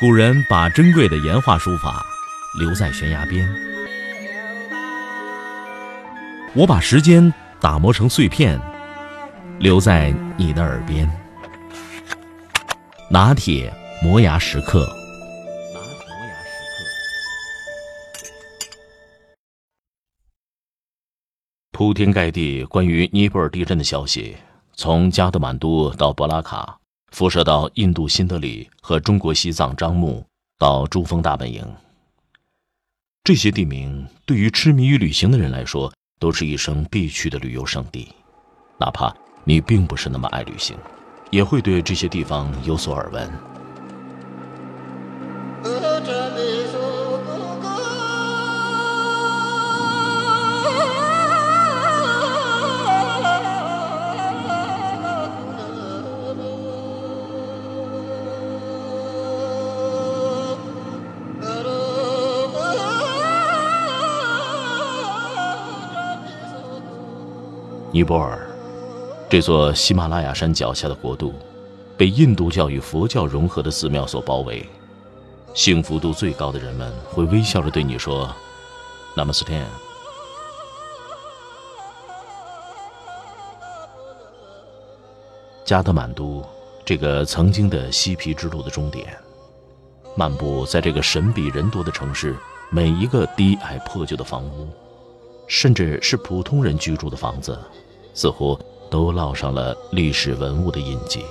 古人把珍贵的岩画书法留在悬崖边，我把时间打磨成碎片，留在你的耳边。拿铁磨牙时刻。铺天盖地关于尼泊尔地震的消息，从加德满都到博拉卡。辐射到印度新德里和中国西藏樟木，到珠峰大本营。这些地名对于痴迷于旅行的人来说，都是一生必去的旅游胜地。哪怕你并不是那么爱旅行，也会对这些地方有所耳闻。尼泊尔，这座喜马拉雅山脚下的国度，被印度教与佛教融合的寺庙所包围。幸福度最高的人们会微笑着对你说：“Namaste。”加德满都，这个曾经的西皮之路的终点，漫步在这个神秘人多的城市，每一个低矮破旧的房屋，甚至是普通人居住的房子。似乎都烙上了历史文物的印记。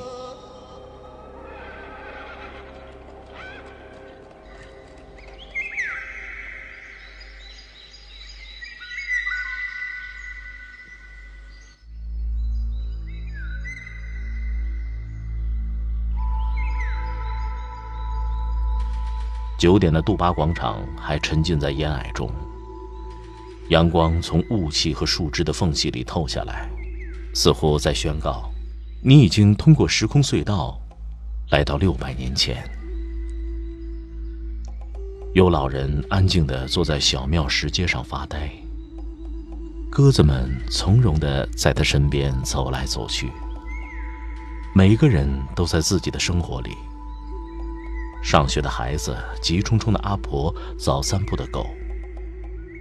九点的杜巴广场还沉浸在烟霭中，阳光从雾气和树枝的缝隙里透下来。似乎在宣告，你已经通过时空隧道，来到六百年前。有老人安静地坐在小庙石阶上发呆，鸽子们从容地在他身边走来走去。每个人都在自己的生活里。上学的孩子，急冲冲的阿婆，早散步的狗，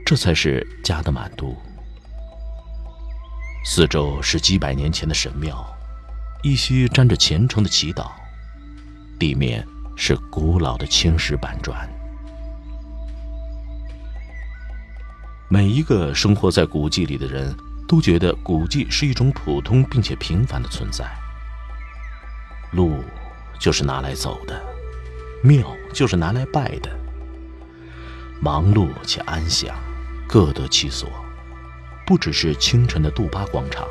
这才是家的满都。四周是几百年前的神庙，依稀沾着虔诚的祈祷。地面是古老的青石板砖。每一个生活在古迹里的人都觉得古迹是一种普通并且平凡的存在。路就是拿来走的，庙就是拿来拜的。忙碌且安详，各得其所。不只是清晨的杜巴广场，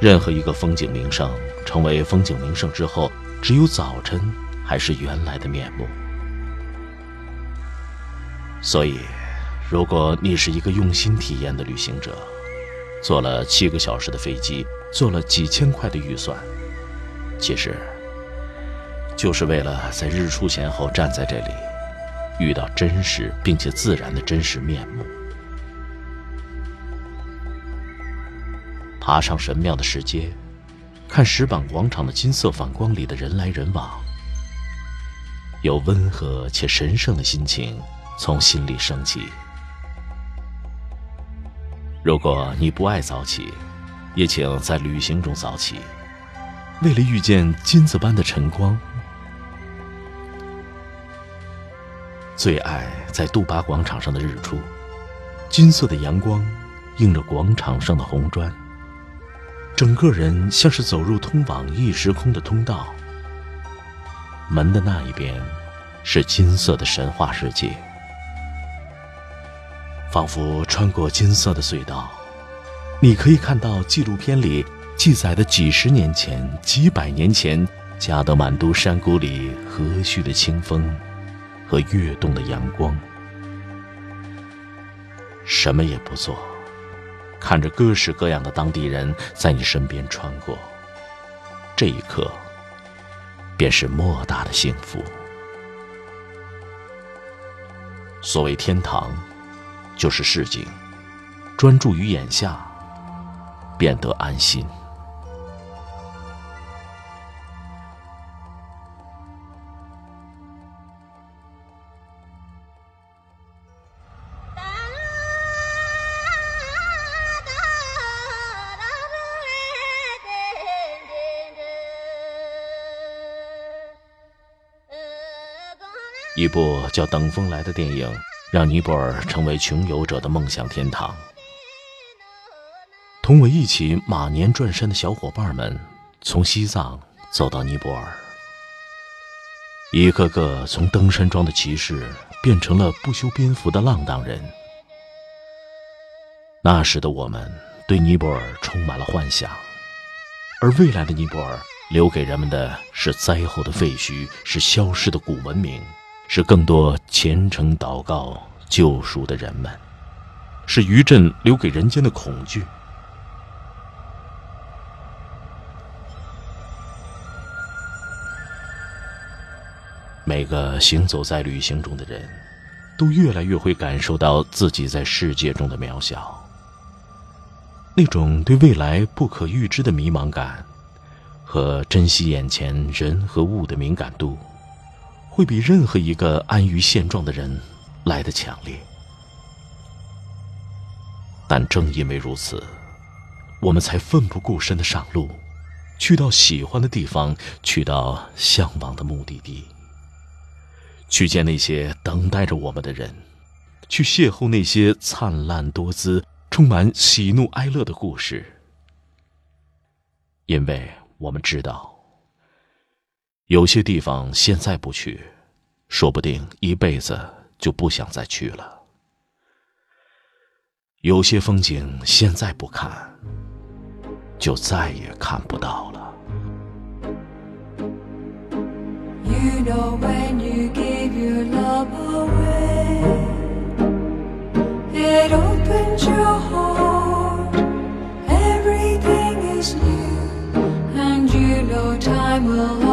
任何一个风景名胜成为风景名胜之后，只有早晨还是原来的面目。所以，如果你是一个用心体验的旅行者，坐了七个小时的飞机，做了几千块的预算，其实就是为了在日出前后站在这里，遇到真实并且自然的真实面目。爬上神庙的石阶，看石板广场的金色反光里的人来人往，有温和且神圣的心情从心里升起。如果你不爱早起，也请在旅行中早起，为了遇见金子般的晨光。最爱在杜巴广场上的日出，金色的阳光映着广场上的红砖。整个人像是走入通往异时空的通道，门的那一边是金色的神话世界，仿佛穿过金色的隧道，你可以看到纪录片里记载的几十年前、几百年前加德满都山谷里和煦的清风和跃动的阳光，什么也不做。看着各式各样的当地人在你身边穿过，这一刻便是莫大的幸福。所谓天堂，就是市井，专注于眼下，变得安心。一部叫《等风来》的电影，让尼泊尔成为穷游者的梦想天堂。同我一起马年转山的小伙伴们，从西藏走到尼泊尔，一个个从登山装的骑士变成了不修边幅的浪荡人。那时的我们对尼泊尔充满了幻想，而未来的尼泊尔留给人们的是灾后的废墟，是消失的古文明。是更多虔诚祷告救赎的人们，是余震留给人间的恐惧。每个行走在旅行中的人，都越来越会感受到自己在世界中的渺小。那种对未来不可预知的迷茫感，和珍惜眼前人和物的敏感度。会比任何一个安于现状的人来的强烈，但正因为如此，我们才奋不顾身的上路，去到喜欢的地方，去到向往的目的地，去见那些等待着我们的人，去邂逅那些灿烂多姿、充满喜怒哀乐的故事，因为我们知道。有些地方现在不去，说不定一辈子就不想再去了。有些风景现在不看，就再也看不到了。time will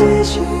继续。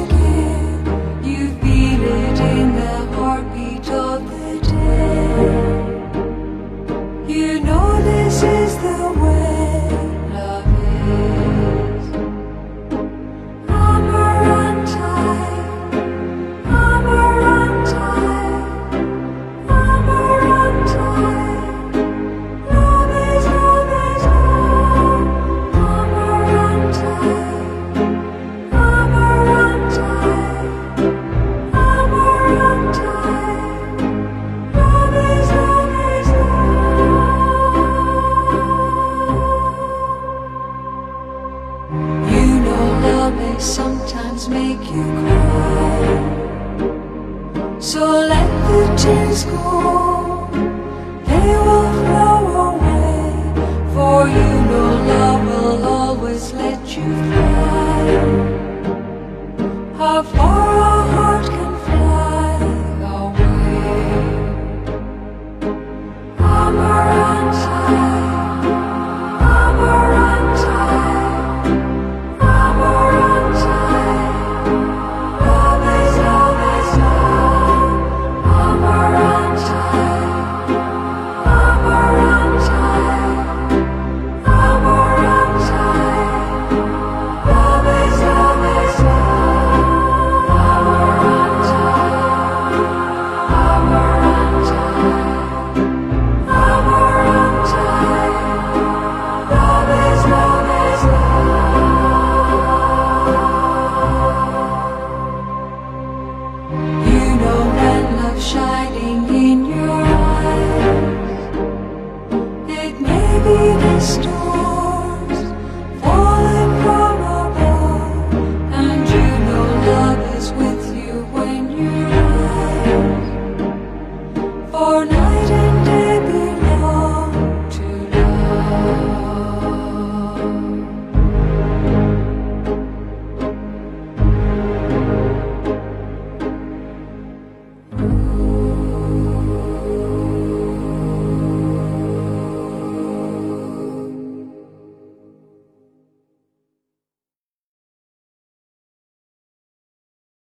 Christ.